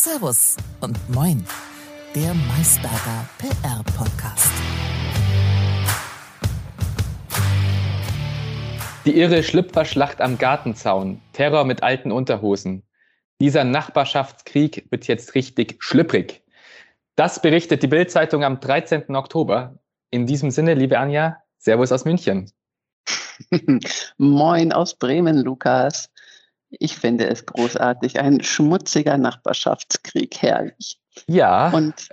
Servus und Moin, der Maisberger PR-Podcast. Die irre Schlüpferschlacht am Gartenzaun, Terror mit alten Unterhosen. Dieser Nachbarschaftskrieg wird jetzt richtig schlüpprig. Das berichtet die Bild-Zeitung am 13. Oktober. In diesem Sinne, liebe Anja, Servus aus München. Moin aus Bremen, Lukas. Ich finde es großartig. Ein schmutziger Nachbarschaftskrieg, herrlich. Ja. Und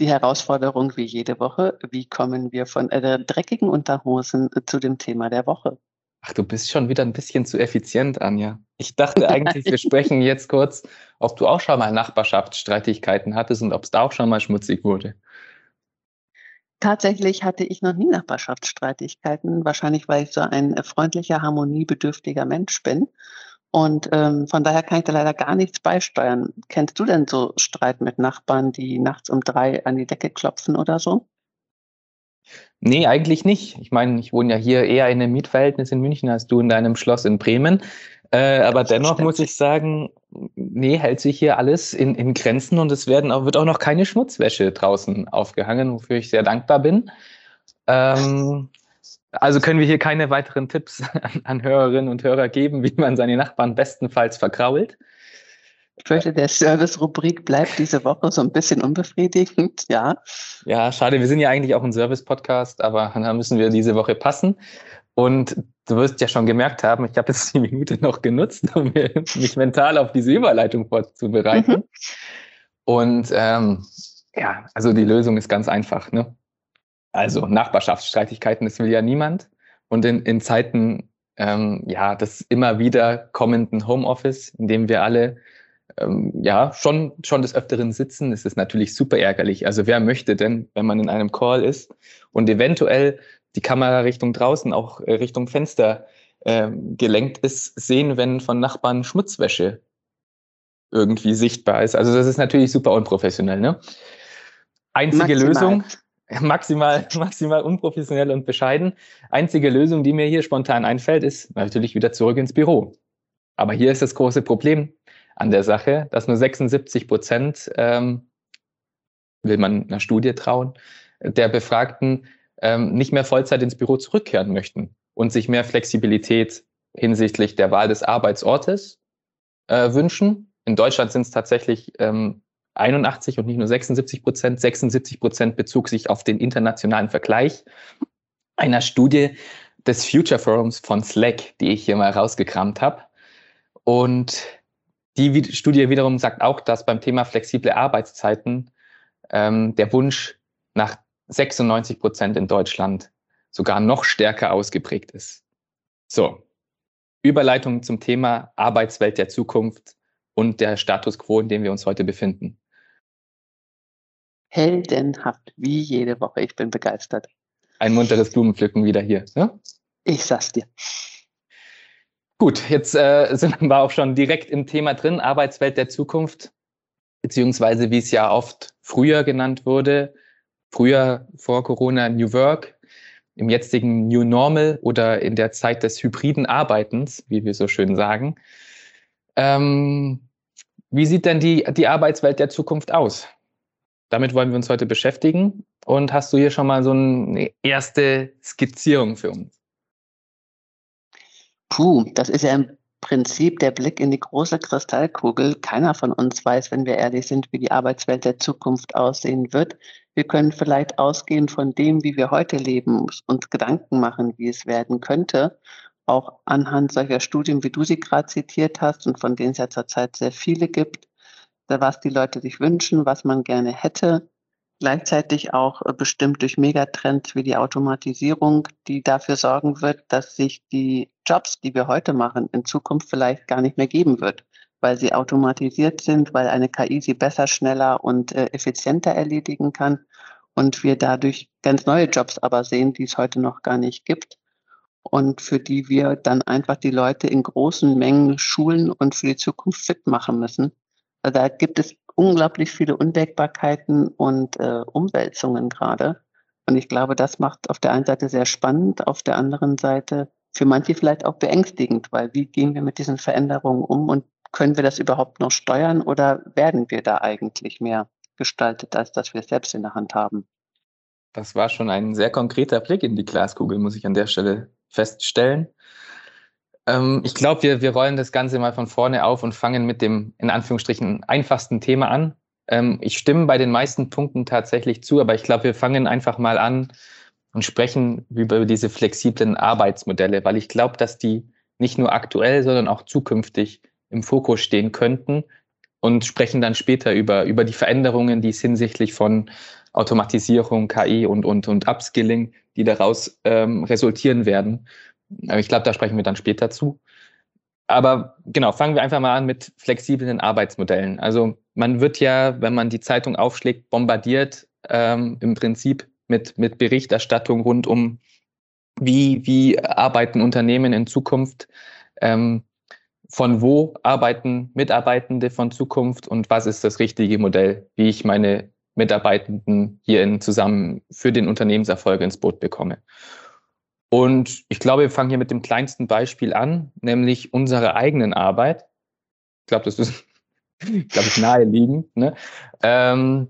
die Herausforderung wie jede Woche, wie kommen wir von äh, dreckigen Unterhosen zu dem Thema der Woche? Ach, du bist schon wieder ein bisschen zu effizient, Anja. Ich dachte eigentlich, wir sprechen jetzt kurz, ob du auch schon mal Nachbarschaftsstreitigkeiten hattest und ob es da auch schon mal schmutzig wurde. Tatsächlich hatte ich noch nie Nachbarschaftsstreitigkeiten, wahrscheinlich weil ich so ein freundlicher, harmoniebedürftiger Mensch bin. Und ähm, von daher kann ich da leider gar nichts beisteuern. Kennst du denn so Streit mit Nachbarn, die nachts um drei an die Decke klopfen oder so? Nee, eigentlich nicht. Ich meine, ich wohne ja hier eher in einem Mietverhältnis in München als du in deinem Schloss in Bremen. Äh, aber dennoch muss ich sagen, nee, hält sich hier alles in, in Grenzen und es werden auch, wird auch noch keine Schmutzwäsche draußen aufgehangen, wofür ich sehr dankbar bin. Ähm, also können wir hier keine weiteren Tipps an, an, Hörerinnen und Hörer geben, wie man seine Nachbarn bestenfalls verkrault. Ich fürchte, der Service-Rubrik bleibt diese Woche so ein bisschen unbefriedigend, ja. Ja, schade. Wir sind ja eigentlich auch ein Service-Podcast, aber da müssen wir diese Woche passen. Und du wirst ja schon gemerkt haben, ich habe jetzt die Minute noch genutzt, um mich mental auf diese Überleitung vorzubereiten. Mhm. Und ähm, ja, also die Lösung ist ganz einfach. Ne? Also Nachbarschaftsstreitigkeiten, das will ja niemand. Und in, in Zeiten ähm, ja, des immer wieder kommenden Homeoffice, in dem wir alle ähm, ja schon, schon des Öfteren sitzen, ist es natürlich super ärgerlich. Also wer möchte denn, wenn man in einem Call ist und eventuell die Kamera Richtung draußen, auch äh, Richtung Fenster äh, gelenkt ist, sehen, wenn von Nachbarn Schmutzwäsche irgendwie sichtbar ist. Also das ist natürlich super unprofessionell. Ne? Einzige Maximal. Lösung, maximal, maximal unprofessionell und bescheiden. Einzige Lösung, die mir hier spontan einfällt, ist natürlich wieder zurück ins Büro. Aber hier ist das große Problem an der Sache, dass nur 76 Prozent, ähm, will man einer Studie trauen, der Befragten ähm, nicht mehr Vollzeit ins Büro zurückkehren möchten und sich mehr Flexibilität hinsichtlich der Wahl des Arbeitsortes äh, wünschen. In Deutschland sind es tatsächlich ähm, 81 und nicht nur 76 Prozent. 76 Prozent bezog sich auf den internationalen Vergleich einer Studie des Future Forums von Slack, die ich hier mal rausgekramt habe. Und die Studie wiederum sagt auch, dass beim Thema flexible Arbeitszeiten ähm, der Wunsch nach 96 Prozent in Deutschland sogar noch stärker ausgeprägt ist. So, Überleitung zum Thema Arbeitswelt der Zukunft und der Status quo, in dem wir uns heute befinden heldenhaft, wie jede Woche. Ich bin begeistert. Ein munteres Blumenpflücken wieder hier. Ne? Ich sag's dir. Gut, jetzt äh, sind wir auch schon direkt im Thema drin, Arbeitswelt der Zukunft, beziehungsweise wie es ja oft früher genannt wurde, früher vor Corona New Work, im jetzigen New Normal oder in der Zeit des hybriden Arbeitens, wie wir so schön sagen. Ähm, wie sieht denn die, die Arbeitswelt der Zukunft aus? Damit wollen wir uns heute beschäftigen. Und hast du hier schon mal so eine erste Skizzierung für uns? Puh, das ist ja im Prinzip der Blick in die große Kristallkugel. Keiner von uns weiß, wenn wir ehrlich sind, wie die Arbeitswelt der Zukunft aussehen wird. Wir können vielleicht ausgehen von dem, wie wir heute leben, uns Gedanken machen, wie es werden könnte. Auch anhand solcher Studien, wie du sie gerade zitiert hast und von denen es ja zurzeit sehr viele gibt was die Leute sich wünschen, was man gerne hätte. Gleichzeitig auch äh, bestimmt durch Megatrends wie die Automatisierung, die dafür sorgen wird, dass sich die Jobs, die wir heute machen, in Zukunft vielleicht gar nicht mehr geben wird, weil sie automatisiert sind, weil eine KI sie besser, schneller und äh, effizienter erledigen kann und wir dadurch ganz neue Jobs aber sehen, die es heute noch gar nicht gibt und für die wir dann einfach die Leute in großen Mengen schulen und für die Zukunft fit machen müssen. Also da gibt es unglaublich viele Unwägbarkeiten und äh, Umwälzungen gerade. Und ich glaube, das macht auf der einen Seite sehr spannend, auf der anderen Seite für manche vielleicht auch beängstigend, weil wie gehen wir mit diesen Veränderungen um und können wir das überhaupt noch steuern oder werden wir da eigentlich mehr gestaltet, als dass wir es selbst in der Hand haben? Das war schon ein sehr konkreter Blick in die Glaskugel, muss ich an der Stelle feststellen. Ähm, ich glaube, wir, wir rollen das Ganze mal von vorne auf und fangen mit dem in Anführungsstrichen einfachsten Thema an. Ähm, ich stimme bei den meisten Punkten tatsächlich zu, aber ich glaube, wir fangen einfach mal an und sprechen über diese flexiblen Arbeitsmodelle, weil ich glaube, dass die nicht nur aktuell, sondern auch zukünftig im Fokus stehen könnten und sprechen dann später über, über die Veränderungen, die es hinsichtlich von Automatisierung, KI und, und, und Upskilling, die daraus ähm, resultieren werden. Ich glaube, da sprechen wir dann später zu. Aber genau, fangen wir einfach mal an mit flexiblen Arbeitsmodellen. Also man wird ja, wenn man die Zeitung aufschlägt, bombardiert ähm, im Prinzip mit, mit Berichterstattung rund um, wie, wie arbeiten Unternehmen in Zukunft, ähm, von wo arbeiten Mitarbeitende von Zukunft und was ist das richtige Modell, wie ich meine Mitarbeitenden hier in, zusammen für den Unternehmenserfolg ins Boot bekomme. Und ich glaube, wir fangen hier mit dem kleinsten Beispiel an, nämlich unsere eigenen Arbeit. Ich glaube, das ist, glaube ich, naheliegend. Ne? Ähm,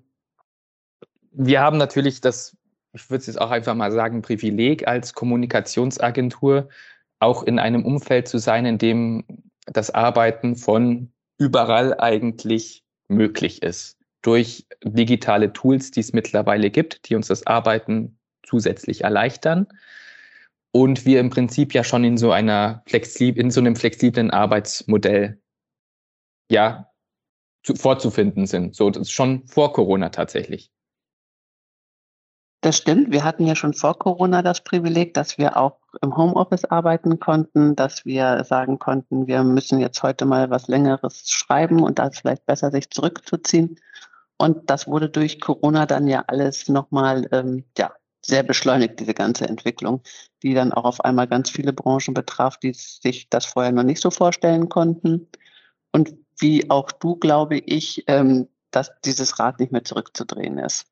wir haben natürlich das, ich würde es jetzt auch einfach mal sagen, Privileg als Kommunikationsagentur, auch in einem Umfeld zu sein, in dem das Arbeiten von überall eigentlich möglich ist. Durch digitale Tools, die es mittlerweile gibt, die uns das Arbeiten zusätzlich erleichtern und wir im Prinzip ja schon in so einer flexib in so einem flexiblen Arbeitsmodell ja zu, vorzufinden sind. So das ist schon vor Corona tatsächlich. Das stimmt. Wir hatten ja schon vor Corona das Privileg, dass wir auch im Homeoffice arbeiten konnten, dass wir sagen konnten, wir müssen jetzt heute mal was Längeres schreiben und da ist vielleicht besser, sich zurückzuziehen. Und das wurde durch Corona dann ja alles nochmal ähm, ja, sehr beschleunigt, diese ganze Entwicklung, die dann auch auf einmal ganz viele Branchen betraf, die sich das vorher noch nicht so vorstellen konnten. Und wie auch du, glaube ich, ähm, dass dieses Rad nicht mehr zurückzudrehen ist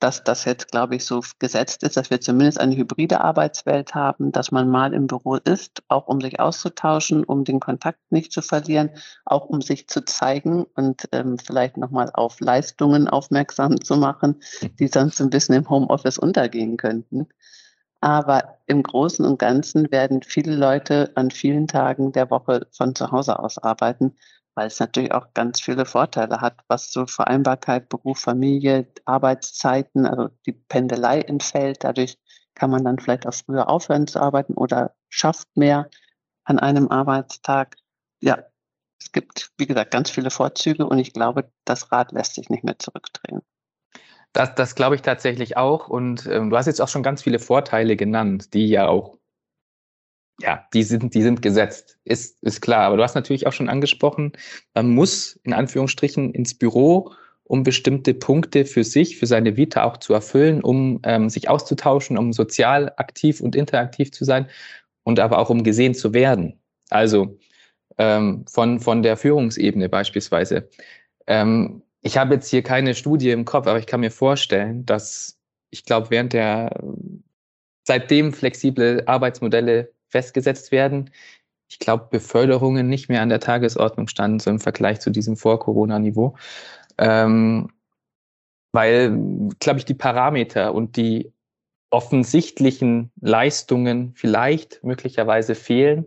dass das jetzt, glaube ich, so gesetzt ist, dass wir zumindest eine hybride Arbeitswelt haben, dass man mal im Büro ist, auch um sich auszutauschen, um den Kontakt nicht zu verlieren, auch um sich zu zeigen und ähm, vielleicht nochmal auf Leistungen aufmerksam zu machen, die sonst ein bisschen im Homeoffice untergehen könnten. Aber im Großen und Ganzen werden viele Leute an vielen Tagen der Woche von zu Hause aus arbeiten weil es natürlich auch ganz viele Vorteile hat, was so Vereinbarkeit, Beruf, Familie, Arbeitszeiten, also die Pendelei entfällt. Dadurch kann man dann vielleicht auch früher aufhören zu arbeiten oder schafft mehr an einem Arbeitstag. Ja, es gibt, wie gesagt, ganz viele Vorzüge und ich glaube, das Rad lässt sich nicht mehr zurückdrehen. Das, das glaube ich tatsächlich auch. Und ähm, du hast jetzt auch schon ganz viele Vorteile genannt, die ja auch ja, die sind, die sind gesetzt, ist, ist klar. Aber du hast natürlich auch schon angesprochen, man muss in Anführungsstrichen ins Büro, um bestimmte Punkte für sich, für seine Vita auch zu erfüllen, um ähm, sich auszutauschen, um sozial aktiv und interaktiv zu sein und aber auch um gesehen zu werden. Also ähm, von, von der Führungsebene beispielsweise. Ähm, ich habe jetzt hier keine Studie im Kopf, aber ich kann mir vorstellen, dass ich glaube, während der seitdem flexible Arbeitsmodelle festgesetzt werden. Ich glaube, Beförderungen nicht mehr an der Tagesordnung standen, so im Vergleich zu diesem Vor-Corona-Niveau. Ähm, weil, glaube ich, die Parameter und die offensichtlichen Leistungen vielleicht möglicherweise fehlen,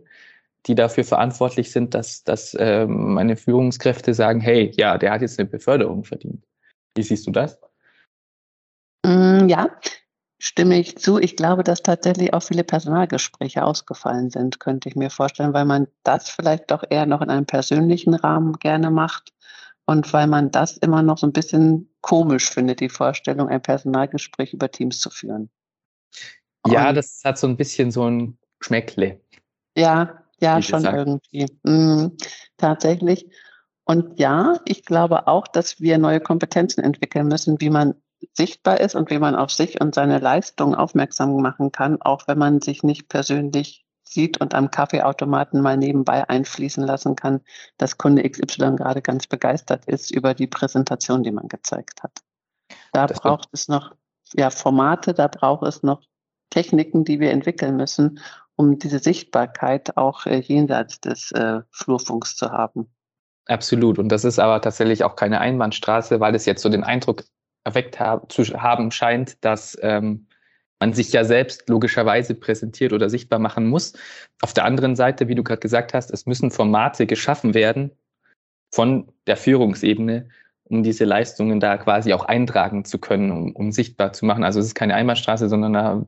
die dafür verantwortlich sind, dass, dass ähm, meine Führungskräfte sagen, hey, ja, der hat jetzt eine Beförderung verdient. Wie siehst du das? Mm, ja, stimme ich zu. Ich glaube, dass tatsächlich auch viele Personalgespräche ausgefallen sind, könnte ich mir vorstellen, weil man das vielleicht doch eher noch in einem persönlichen Rahmen gerne macht und weil man das immer noch so ein bisschen komisch findet, die Vorstellung, ein Personalgespräch über Teams zu führen. Ja, und, das hat so ein bisschen so ein Schmeckle. Ja, ja, schon gesagt. irgendwie. Mhm, tatsächlich. Und ja, ich glaube auch, dass wir neue Kompetenzen entwickeln müssen, wie man sichtbar ist und wie man auf sich und seine Leistung aufmerksam machen kann, auch wenn man sich nicht persönlich sieht und am Kaffeeautomaten mal nebenbei einfließen lassen kann, dass Kunde XY gerade ganz begeistert ist über die Präsentation, die man gezeigt hat. Da das braucht es noch ja, Formate, da braucht es noch Techniken, die wir entwickeln müssen, um diese Sichtbarkeit auch äh, jenseits des äh, Flurfunks zu haben. Absolut. Und das ist aber tatsächlich auch keine Einbahnstraße, weil es jetzt so den Eindruck erweckt hab, zu haben scheint, dass ähm, man sich ja selbst logischerweise präsentiert oder sichtbar machen muss. Auf der anderen Seite, wie du gerade gesagt hast, es müssen Formate geschaffen werden von der Führungsebene, um diese Leistungen da quasi auch eintragen zu können, um, um sichtbar zu machen. Also es ist keine Einbahnstraße, sondern da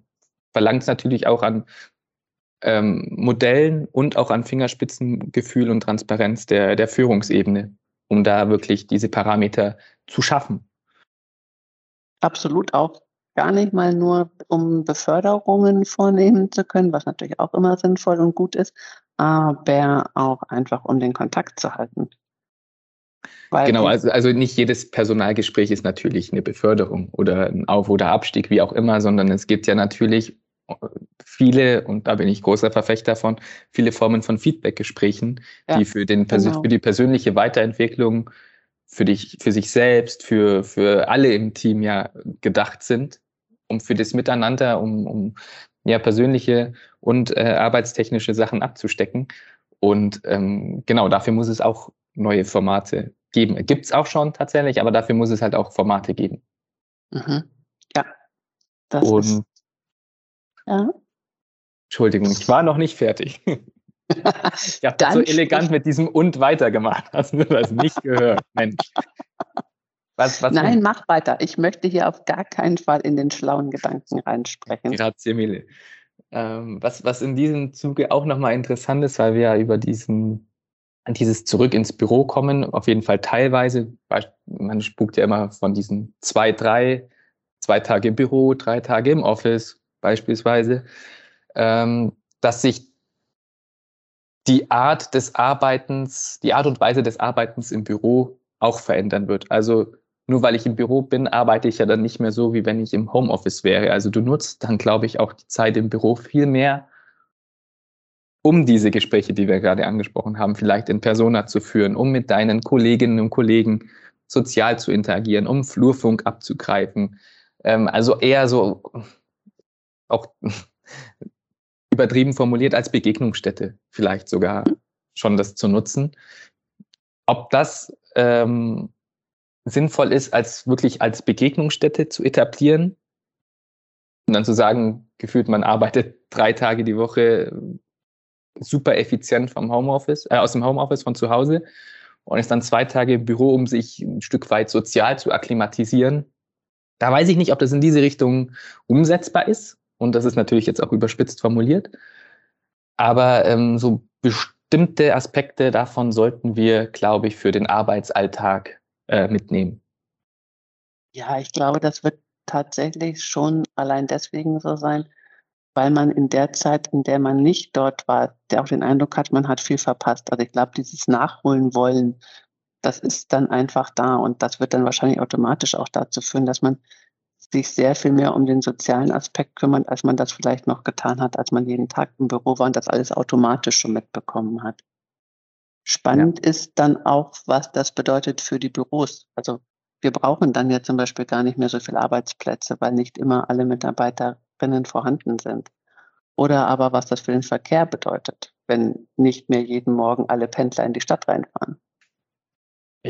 verlangt es natürlich auch an ähm, Modellen und auch an Fingerspitzengefühl und Transparenz der, der Führungsebene, um da wirklich diese Parameter zu schaffen. Absolut auch gar nicht mal nur, um Beförderungen vornehmen zu können, was natürlich auch immer sinnvoll und gut ist, aber auch einfach, um den Kontakt zu halten. Weil genau, also, also nicht jedes Personalgespräch ist natürlich eine Beförderung oder ein Auf- oder Abstieg, wie auch immer, sondern es gibt ja natürlich viele, und da bin ich großer Verfechter von, viele Formen von Feedbackgesprächen, ja, die für, den, genau. für die persönliche Weiterentwicklung, für dich, für sich selbst, für, für alle im Team ja gedacht sind, um für das Miteinander, um, um ja persönliche und äh, arbeitstechnische Sachen abzustecken. Und ähm, genau, dafür muss es auch neue Formate geben. Gibt es auch schon tatsächlich, aber dafür muss es halt auch Formate geben. Mhm. Ja. Das und ist, ja. Entschuldigung, ich war noch nicht fertig. ich habe so elegant mit diesem und weitergemacht. Hast du das nicht gehört? Mensch. Was, was Nein, mach weiter. Ich möchte hier auf gar keinen Fall in den schlauen Gedanken reinsprechen. Grazie mille. Ähm, was, was in diesem Zuge auch nochmal interessant ist, weil wir ja über diesen dieses Zurück ins Büro kommen, auf jeden Fall teilweise, man spukt ja immer von diesen zwei, drei, zwei Tage im Büro, drei Tage im Office beispielsweise, ähm, dass sich die Art des Arbeitens, die Art und Weise des Arbeitens im Büro auch verändern wird. Also nur weil ich im Büro bin, arbeite ich ja dann nicht mehr so, wie wenn ich im Homeoffice wäre. Also du nutzt dann, glaube ich, auch die Zeit im Büro viel mehr, um diese Gespräche, die wir gerade angesprochen haben, vielleicht in Persona zu führen, um mit deinen Kolleginnen und Kollegen sozial zu interagieren, um Flurfunk abzugreifen. Ähm, also eher so auch übertrieben formuliert als Begegnungsstätte vielleicht sogar schon das zu nutzen. Ob das ähm, sinnvoll ist, als wirklich als Begegnungsstätte zu etablieren und dann zu sagen, gefühlt man arbeitet drei Tage die Woche super effizient vom Homeoffice, äh, aus dem Homeoffice von zu Hause und ist dann zwei Tage im Büro, um sich ein Stück weit sozial zu akklimatisieren. Da weiß ich nicht, ob das in diese Richtung umsetzbar ist. Und das ist natürlich jetzt auch überspitzt formuliert. Aber ähm, so bestimmte Aspekte davon sollten wir, glaube ich, für den Arbeitsalltag äh, mitnehmen. Ja, ich glaube, das wird tatsächlich schon allein deswegen so sein, weil man in der Zeit, in der man nicht dort war, der auch den Eindruck hat, man hat viel verpasst. Also ich glaube, dieses Nachholen wollen, das ist dann einfach da und das wird dann wahrscheinlich automatisch auch dazu führen, dass man sich sehr viel mehr um den sozialen Aspekt kümmert, als man das vielleicht noch getan hat, als man jeden Tag im Büro war und das alles automatisch schon mitbekommen hat. Spannend ja. ist dann auch, was das bedeutet für die Büros. Also wir brauchen dann ja zum Beispiel gar nicht mehr so viele Arbeitsplätze, weil nicht immer alle Mitarbeiter drinnen vorhanden sind. Oder aber was das für den Verkehr bedeutet, wenn nicht mehr jeden Morgen alle Pendler in die Stadt reinfahren.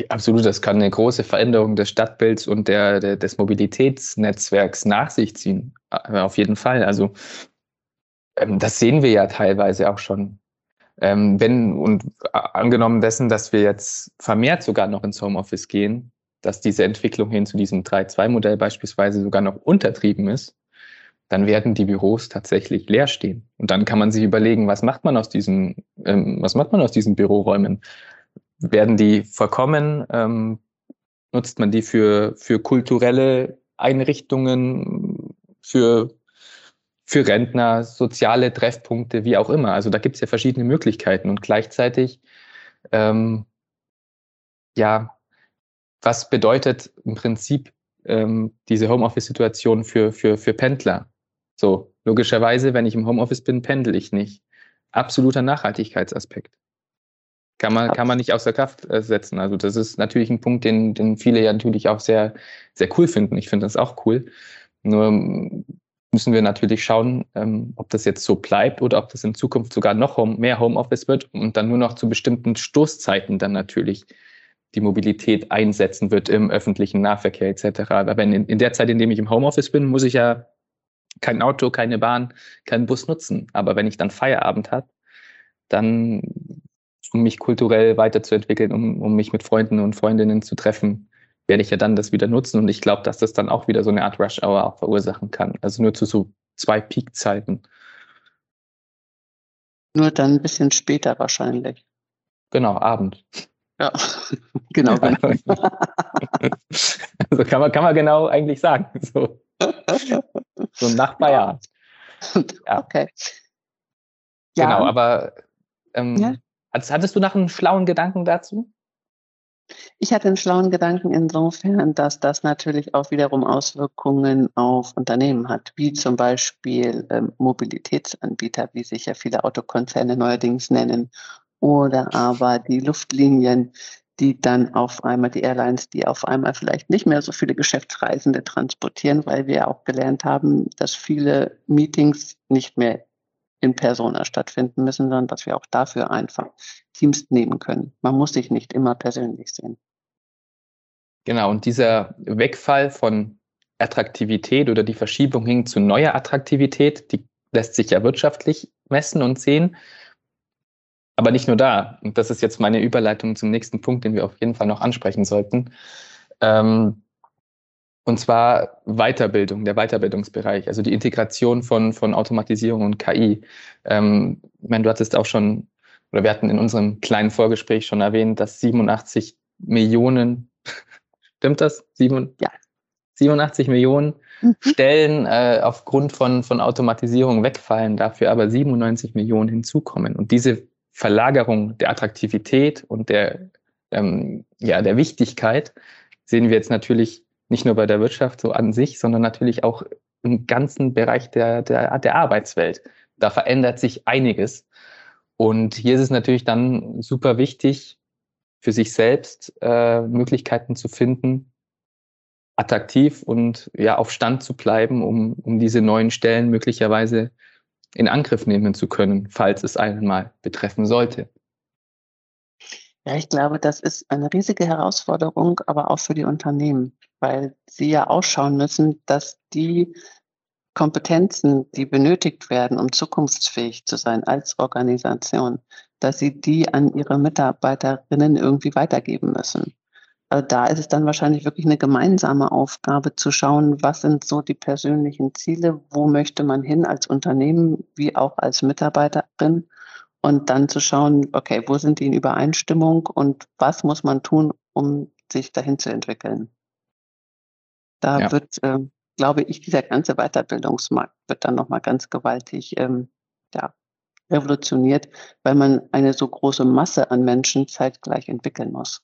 Absolut, das kann eine große Veränderung des Stadtbilds und der, der, des Mobilitätsnetzwerks nach sich ziehen. Äh, auf jeden Fall. Also ähm, das sehen wir ja teilweise auch schon. Ähm, wenn und angenommen dessen, dass wir jetzt vermehrt sogar noch ins Homeoffice gehen, dass diese Entwicklung hin zu diesem 3-2-Modell beispielsweise sogar noch untertrieben ist, dann werden die Büros tatsächlich leer stehen. Und dann kann man sich überlegen, was macht man aus diesen, ähm, was macht man aus diesen Büroräumen? Werden die verkommen? Ähm, nutzt man die für, für kulturelle Einrichtungen, für, für Rentner, soziale Treffpunkte, wie auch immer? Also da gibt es ja verschiedene Möglichkeiten und gleichzeitig, ähm, ja, was bedeutet im Prinzip ähm, diese Homeoffice-Situation für, für, für Pendler? So, logischerweise, wenn ich im Homeoffice bin, pendel ich nicht. Absoluter Nachhaltigkeitsaspekt. Kann man, kann man nicht außer Kraft äh, setzen. Also das ist natürlich ein Punkt, den, den viele ja natürlich auch sehr, sehr cool finden. Ich finde das auch cool. Nur müssen wir natürlich schauen, ähm, ob das jetzt so bleibt oder ob das in Zukunft sogar noch home, mehr Homeoffice wird und dann nur noch zu bestimmten Stoßzeiten dann natürlich die Mobilität einsetzen wird im öffentlichen Nahverkehr etc. Aber wenn in, in der Zeit, in dem ich im Homeoffice bin, muss ich ja kein Auto, keine Bahn, keinen Bus nutzen. Aber wenn ich dann Feierabend habe, dann um mich kulturell weiterzuentwickeln, um, um mich mit Freunden und Freundinnen zu treffen, werde ich ja dann das wieder nutzen. Und ich glaube, dass das dann auch wieder so eine Art Rush Hour auch verursachen kann. Also nur zu so zwei Peakzeiten. Nur dann ein bisschen später wahrscheinlich. Genau, Abend. Ja, genau. genau. also kann man, kann man genau eigentlich sagen. So, so nach Feierabend. Ja. Okay. Ja. Genau, aber ähm, ja. Hattest du noch einen schlauen Gedanken dazu? Ich hatte einen schlauen Gedanken insofern, dass das natürlich auch wiederum Auswirkungen auf Unternehmen hat, wie zum Beispiel ähm, Mobilitätsanbieter, wie sich ja viele Autokonzerne neuerdings nennen, oder aber die Luftlinien, die dann auf einmal, die Airlines, die auf einmal vielleicht nicht mehr so viele Geschäftsreisende transportieren, weil wir auch gelernt haben, dass viele Meetings nicht mehr in Persona stattfinden müssen, sondern dass wir auch dafür einfach Teams nehmen können. Man muss sich nicht immer persönlich sehen. Genau, und dieser Wegfall von Attraktivität oder die Verschiebung hin zu neuer Attraktivität, die lässt sich ja wirtschaftlich messen und sehen. Aber nicht nur da. Und das ist jetzt meine Überleitung zum nächsten Punkt, den wir auf jeden Fall noch ansprechen sollten. Ähm, und zwar Weiterbildung, der Weiterbildungsbereich, also die Integration von, von Automatisierung und KI. Ähm, ich meine, du hattest auch schon, oder wir hatten in unserem kleinen Vorgespräch schon erwähnt, dass 87 Millionen, stimmt das? Sieben, ja. 87 Millionen mhm. Stellen äh, aufgrund von, von Automatisierung wegfallen, dafür aber 97 Millionen hinzukommen. Und diese Verlagerung der Attraktivität und der, ähm, ja, der Wichtigkeit sehen wir jetzt natürlich nicht nur bei der Wirtschaft so an sich, sondern natürlich auch im ganzen Bereich der, der, der Arbeitswelt. Da verändert sich einiges. Und hier ist es natürlich dann super wichtig, für sich selbst äh, Möglichkeiten zu finden, attraktiv und ja auf Stand zu bleiben, um, um diese neuen Stellen möglicherweise in Angriff nehmen zu können, falls es einmal betreffen sollte. Ja, ich glaube, das ist eine riesige Herausforderung, aber auch für die Unternehmen weil sie ja ausschauen müssen, dass die Kompetenzen, die benötigt werden, um zukunftsfähig zu sein als Organisation, dass sie die an ihre Mitarbeiterinnen irgendwie weitergeben müssen. Also da ist es dann wahrscheinlich wirklich eine gemeinsame Aufgabe zu schauen, was sind so die persönlichen Ziele, wo möchte man hin als Unternehmen wie auch als Mitarbeiterin und dann zu schauen, okay, wo sind die in Übereinstimmung und was muss man tun, um sich dahin zu entwickeln. Da ja. wird, äh, glaube ich, dieser ganze Weiterbildungsmarkt wird dann nochmal ganz gewaltig ähm, ja, revolutioniert, weil man eine so große Masse an Menschen zeitgleich entwickeln muss.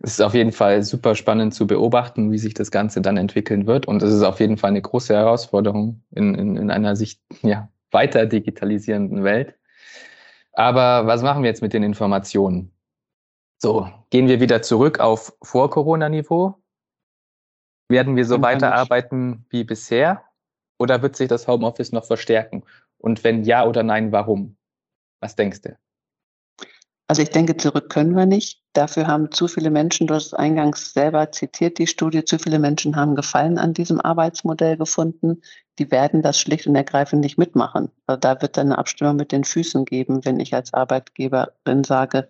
Es ist auf jeden Fall super spannend zu beobachten, wie sich das Ganze dann entwickeln wird. Und es ist auf jeden Fall eine große Herausforderung in, in, in einer sich ja, weiter digitalisierenden Welt. Aber was machen wir jetzt mit den Informationen? So, gehen wir wieder zurück auf Vor-Corona-Niveau werden wir so weiterarbeiten wie bisher oder wird sich das Homeoffice noch verstärken? Und wenn ja oder nein, warum? Was denkst du? Also ich denke, zurück können wir nicht. Dafür haben zu viele Menschen, du hast es eingangs selber zitiert, die Studie, zu viele Menschen haben Gefallen an diesem Arbeitsmodell gefunden. Die werden das schlicht und ergreifend nicht mitmachen. Also da wird dann eine Abstimmung mit den Füßen geben, wenn ich als Arbeitgeberin sage,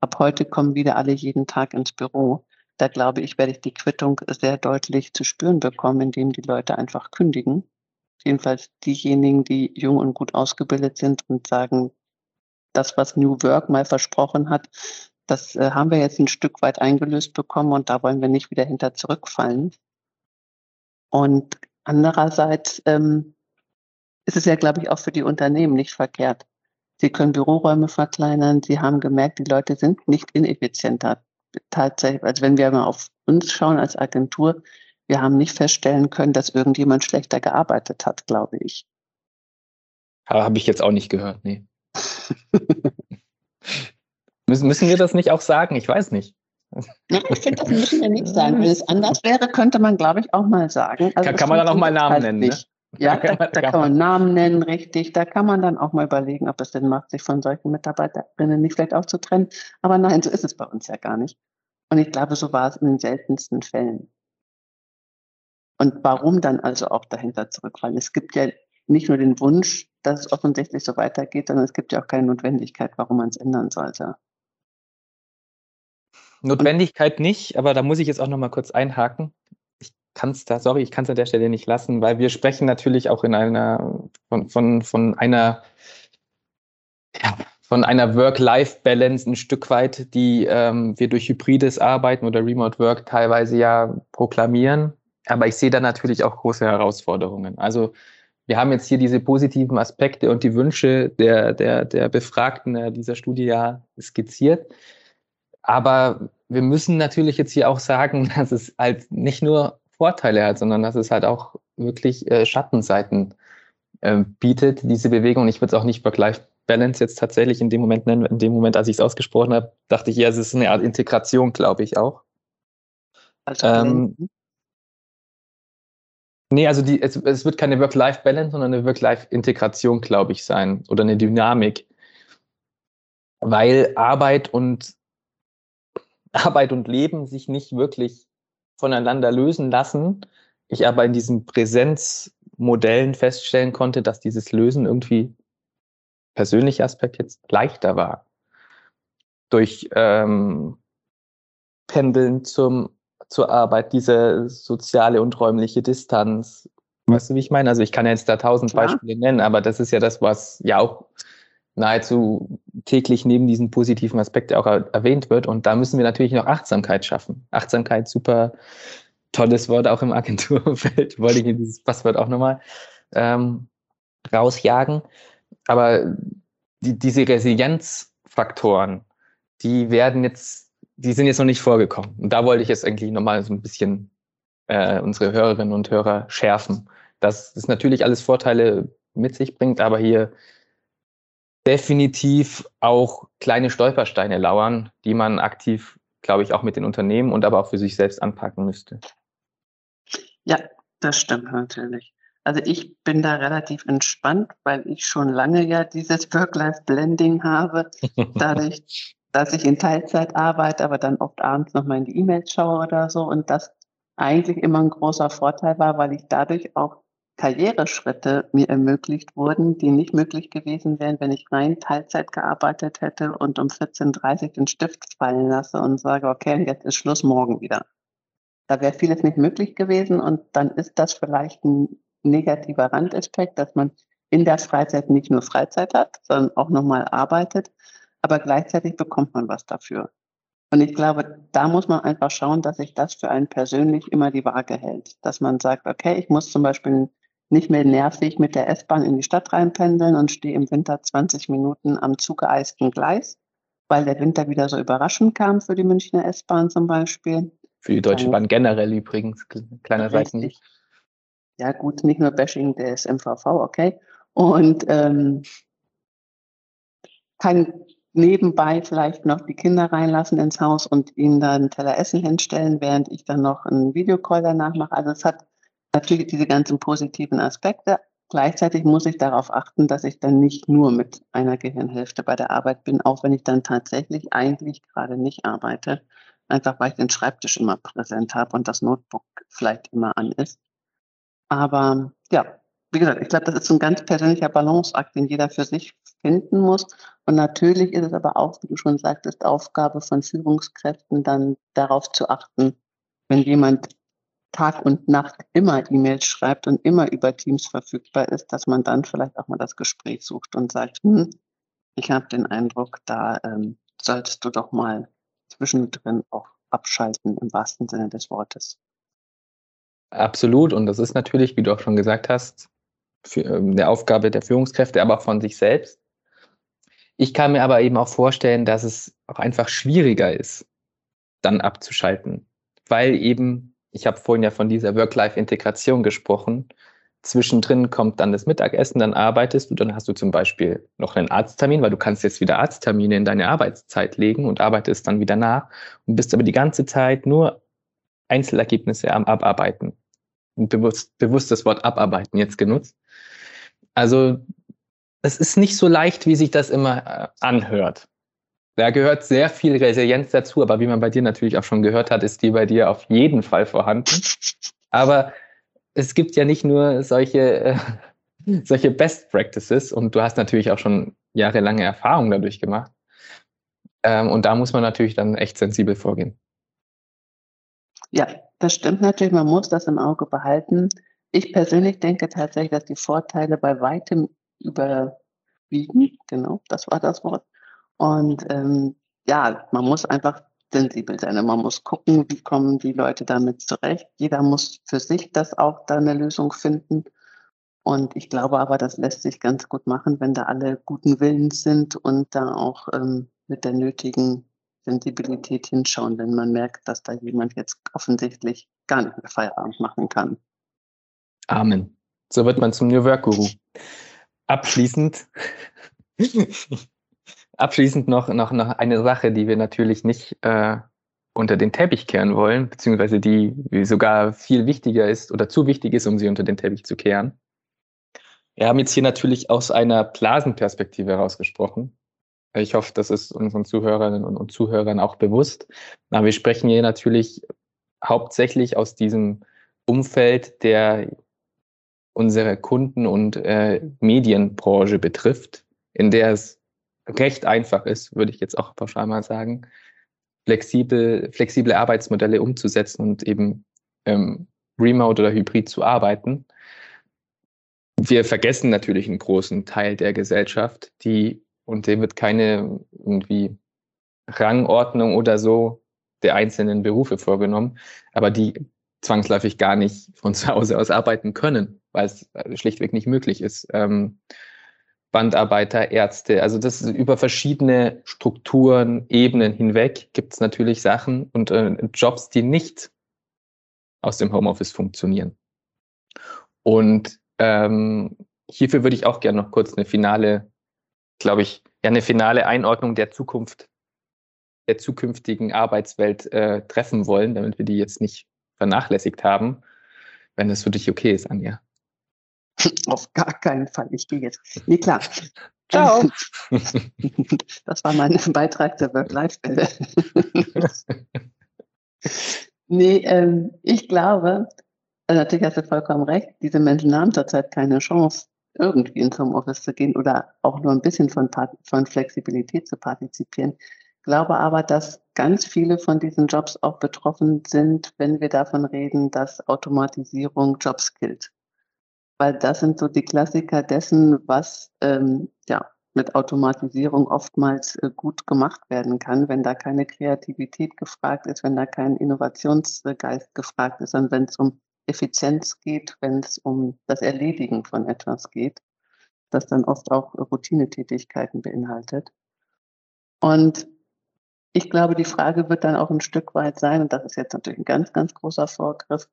ab heute kommen wieder alle jeden Tag ins Büro da glaube ich, werde ich die Quittung sehr deutlich zu spüren bekommen, indem die Leute einfach kündigen. Jedenfalls diejenigen, die jung und gut ausgebildet sind und sagen, das, was New Work mal versprochen hat, das äh, haben wir jetzt ein Stück weit eingelöst bekommen und da wollen wir nicht wieder hinter zurückfallen. Und andererseits ähm, ist es ja, glaube ich, auch für die Unternehmen nicht verkehrt. Sie können Büroräume verkleinern. Sie haben gemerkt, die Leute sind nicht ineffizienter tatsächlich, also wenn wir mal auf uns schauen als Agentur, wir haben nicht feststellen können, dass irgendjemand schlechter gearbeitet hat, glaube ich. Habe ich jetzt auch nicht gehört, nee. müssen, müssen wir das nicht auch sagen? Ich weiß nicht. Ja, ich finde, das müssen wir nicht sagen. Wenn es anders wäre, könnte man, glaube ich, auch mal sagen. Also kann, kann man dann auch mal Namen halt nennen, ne? Ja, da, da, kann man Namen nennen, richtig. Da kann man dann auch mal überlegen, ob es Sinn macht, sich von solchen Mitarbeiterinnen nicht vielleicht auch zu trennen. Aber nein, so ist es bei uns ja gar nicht. Und ich glaube, so war es in den seltensten Fällen. Und warum dann also auch dahinter zurückfallen? Es gibt ja nicht nur den Wunsch, dass es offensichtlich so weitergeht, sondern es gibt ja auch keine Notwendigkeit, warum man es ändern sollte. Notwendigkeit nicht, aber da muss ich jetzt auch noch mal kurz einhaken. Ich kann es da, sorry, ich kann es an der Stelle nicht lassen, weil wir sprechen natürlich auch in einer von, von, von einer ja, von einer Work-Life-Balance ein Stück weit, die ähm, wir durch hybrides Arbeiten oder Remote Work teilweise ja proklamieren. Aber ich sehe da natürlich auch große Herausforderungen. Also wir haben jetzt hier diese positiven Aspekte und die Wünsche der, der, der Befragten dieser Studie ja skizziert. Aber wir müssen natürlich jetzt hier auch sagen, dass es halt nicht nur Vorteile hat, sondern dass es halt auch wirklich äh, Schattenseiten äh, bietet, diese Bewegung. Ich würde es auch nicht Work-Life Balance jetzt tatsächlich in dem Moment nennen. In dem Moment, als ich es ausgesprochen habe, dachte ich, ja, es ist eine Art Integration, glaube ich auch. Also, ähm, nee, also die, es, es wird keine Work-Life-Balance, sondern eine Work-Life-Integration, glaube ich, sein oder eine Dynamik. Weil Arbeit und Arbeit und Leben sich nicht wirklich voneinander lösen lassen. Ich aber in diesen Präsenzmodellen feststellen konnte, dass dieses Lösen irgendwie persönliche Aspekt jetzt leichter war. Durch ähm, Pendeln zum, zur Arbeit, diese soziale und räumliche Distanz. Weißt du, wie ich meine? Also ich kann jetzt da tausend Klar. Beispiele nennen, aber das ist ja das, was ja auch nahezu täglich neben diesen positiven Aspekten auch erwähnt wird. Und da müssen wir natürlich noch Achtsamkeit schaffen. Achtsamkeit, super tolles Wort auch im Agenturfeld. Wollte ich dieses Passwort auch nochmal ähm, rausjagen. Aber die, diese Resilienzfaktoren, die werden jetzt, die sind jetzt noch nicht vorgekommen. Und da wollte ich jetzt eigentlich nochmal so ein bisschen äh, unsere Hörerinnen und Hörer schärfen, dass es natürlich alles Vorteile mit sich bringt, aber hier definitiv auch kleine Stolpersteine lauern, die man aktiv, glaube ich, auch mit den Unternehmen und aber auch für sich selbst anpacken müsste. Ja, das stimmt natürlich. Also ich bin da relativ entspannt, weil ich schon lange ja dieses Work-Life-Blending habe. Dadurch, dass ich in Teilzeit arbeite, aber dann oft abends nochmal in die E-Mails schaue oder so. Und das eigentlich immer ein großer Vorteil war, weil ich dadurch auch Karriereschritte mir ermöglicht wurden, die nicht möglich gewesen wären, wenn ich rein Teilzeit gearbeitet hätte und um 14.30 Uhr den Stift fallen lasse und sage, okay, jetzt ist Schluss morgen wieder. Da wäre vieles nicht möglich gewesen und dann ist das vielleicht ein negativer Randaspekt, dass man in der Freizeit nicht nur Freizeit hat, sondern auch nochmal arbeitet, aber gleichzeitig bekommt man was dafür. Und ich glaube, da muss man einfach schauen, dass sich das für einen persönlich immer die Waage hält. Dass man sagt, okay, ich muss zum Beispiel nicht mehr nervig mit der S-Bahn in die Stadt reinpendeln und stehe im Winter 20 Minuten am zugeeisten Gleis, weil der Winter wieder so überraschend kam für die Münchner S-Bahn zum Beispiel. Für die Deutsche Bahn generell übrigens, kleiner Seiten ja gut, nicht nur Bashing des MVV, okay. Und ähm, kann nebenbei vielleicht noch die Kinder reinlassen ins Haus und ihnen dann einen Teller Essen hinstellen, während ich dann noch einen Videocall danach mache. Also es hat natürlich diese ganzen positiven Aspekte. Gleichzeitig muss ich darauf achten, dass ich dann nicht nur mit einer Gehirnhälfte bei der Arbeit bin, auch wenn ich dann tatsächlich eigentlich gerade nicht arbeite. Einfach weil ich den Schreibtisch immer präsent habe und das Notebook vielleicht immer an ist. Aber ja, wie gesagt, ich glaube, das ist ein ganz persönlicher Balanceakt, den jeder für sich finden muss. Und natürlich ist es aber auch, wie du schon sagtest, Aufgabe von Führungskräften, dann darauf zu achten, wenn jemand Tag und Nacht immer E-Mails schreibt und immer über Teams verfügbar ist, dass man dann vielleicht auch mal das Gespräch sucht und sagt, hm, ich habe den Eindruck, da ähm, solltest du doch mal zwischendrin auch abschalten im wahrsten Sinne des Wortes. Absolut. Und das ist natürlich, wie du auch schon gesagt hast, für, ähm, der Aufgabe der Führungskräfte, aber auch von sich selbst. Ich kann mir aber eben auch vorstellen, dass es auch einfach schwieriger ist, dann abzuschalten, weil eben, ich habe vorhin ja von dieser Work-Life-Integration gesprochen, Zwischendrin kommt dann das Mittagessen, dann arbeitest du, dann hast du zum Beispiel noch einen Arzttermin, weil du kannst jetzt wieder Arzttermine in deine Arbeitszeit legen und arbeitest dann wieder nach und bist aber die ganze Zeit nur Einzelergebnisse am Abarbeiten. Und bewusst, bewusst das Wort Abarbeiten jetzt genutzt. Also es ist nicht so leicht, wie sich das immer äh, anhört. Da gehört sehr viel Resilienz dazu, aber wie man bei dir natürlich auch schon gehört hat, ist die bei dir auf jeden Fall vorhanden. Aber es gibt ja nicht nur solche, äh, solche Best Practices und du hast natürlich auch schon jahrelange Erfahrung dadurch gemacht. Ähm, und da muss man natürlich dann echt sensibel vorgehen. Ja, das stimmt natürlich. Man muss das im Auge behalten. Ich persönlich denke tatsächlich, dass die Vorteile bei weitem überwiegen. Genau, das war das Wort. Und ähm, ja, man muss einfach sensibel sein. Und man muss gucken, wie kommen die Leute damit zurecht. Jeder muss für sich das auch da eine Lösung finden. Und ich glaube aber, das lässt sich ganz gut machen, wenn da alle guten Willens sind und da auch ähm, mit der nötigen Sensibilität hinschauen, wenn man merkt, dass da jemand jetzt offensichtlich gar nicht mehr Feierabend machen kann. Amen. So wird man zum New Work Guru. Abschließend, abschließend noch, noch, noch eine Sache, die wir natürlich nicht äh, unter den Teppich kehren wollen, beziehungsweise die sogar viel wichtiger ist oder zu wichtig ist, um sie unter den Teppich zu kehren. Wir haben jetzt hier natürlich aus einer Blasenperspektive herausgesprochen. Ich hoffe, das ist unseren Zuhörerinnen und Zuhörern auch bewusst. Aber wir sprechen hier natürlich hauptsächlich aus diesem Umfeld, der unsere Kunden- und äh, Medienbranche betrifft, in der es recht einfach ist, würde ich jetzt auch pauschal mal sagen, flexibel, flexible Arbeitsmodelle umzusetzen und eben ähm, remote oder hybrid zu arbeiten. Wir vergessen natürlich einen großen Teil der Gesellschaft, die und dem wird keine irgendwie Rangordnung oder so der einzelnen Berufe vorgenommen, aber die zwangsläufig gar nicht von zu Hause aus arbeiten können, weil es schlichtweg nicht möglich ist. Ähm, Bandarbeiter, Ärzte, also das ist über verschiedene Strukturen, Ebenen hinweg gibt es natürlich Sachen und äh, Jobs, die nicht aus dem Homeoffice funktionieren. Und ähm, hierfür würde ich auch gerne noch kurz eine finale glaube ich, ja eine finale Einordnung der Zukunft, der zukünftigen Arbeitswelt äh, treffen wollen, damit wir die jetzt nicht vernachlässigt haben, wenn das für dich okay ist, Anja. Auf gar keinen Fall. Ich gehe jetzt. Nee, klar. Ciao. Das war mein Beitrag zur Work-Life-Welle. nee, ähm, ich glaube, also natürlich hast du vollkommen recht, diese Menschen haben zurzeit keine Chance, irgendwie ins Homeoffice zu gehen oder auch nur ein bisschen von, von Flexibilität zu partizipieren. Glaube aber, dass ganz viele von diesen Jobs auch betroffen sind, wenn wir davon reden, dass Automatisierung Jobs killt. Weil das sind so die Klassiker dessen, was ähm, ja, mit Automatisierung oftmals äh, gut gemacht werden kann, wenn da keine Kreativität gefragt ist, wenn da kein Innovationsgeist gefragt ist, sondern wenn es um Effizienz geht, wenn es um das Erledigen von etwas geht, das dann oft auch Routinetätigkeiten beinhaltet. Und ich glaube, die Frage wird dann auch ein Stück weit sein, und das ist jetzt natürlich ein ganz, ganz großer Vorgriff,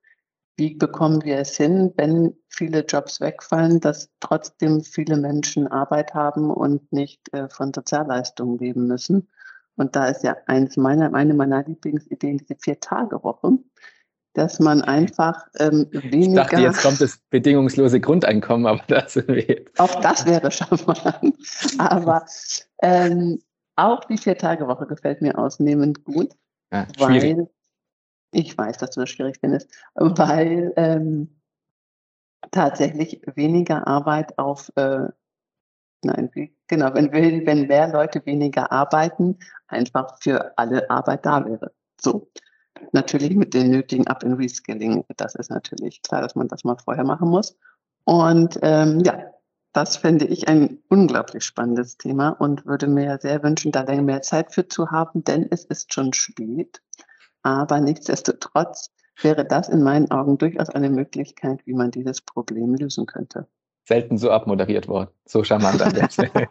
wie bekommen wir es hin, wenn viele Jobs wegfallen, dass trotzdem viele Menschen Arbeit haben und nicht äh, von Sozialleistungen leben müssen. Und da ist ja eins meiner, eine meiner Lieblingsideen diese Vier-Tage-Woche, dass man einfach ähm, weniger. Ich dachte, jetzt kommt das bedingungslose Grundeinkommen, aber das Auch das wäre charmant. aber ähm, auch die Vier-Tage-Woche gefällt mir ausnehmend gut. Ja, weil ich weiß, dass du das schwierig findest, weil ähm, tatsächlich weniger Arbeit auf äh, Nein, genau, wenn, wenn mehr Leute weniger arbeiten, einfach für alle Arbeit da wäre. So. Natürlich mit den nötigen Up- and Reskilling. Das ist natürlich klar, dass man das mal vorher machen muss. Und ähm, ja, das fände ich ein unglaublich spannendes Thema und würde mir sehr wünschen, da länger mehr Zeit für zu haben, denn es ist schon spät. Aber nichtsdestotrotz wäre das in meinen Augen durchaus eine Möglichkeit, wie man dieses Problem lösen könnte. Selten so abmoderiert worden, so charmant an der Stelle.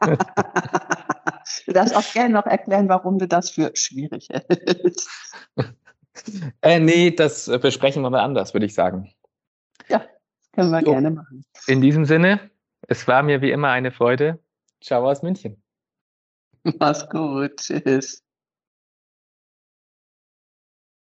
du darfst auch gerne noch erklären, warum du das für schwierig hältst. Äh, nee, das besprechen wir mal anders, würde ich sagen. Ja, Können wir jo. gerne machen. In diesem Sinne, es war mir wie immer eine Freude. Ciao aus München. Mach's gut. Tschüss.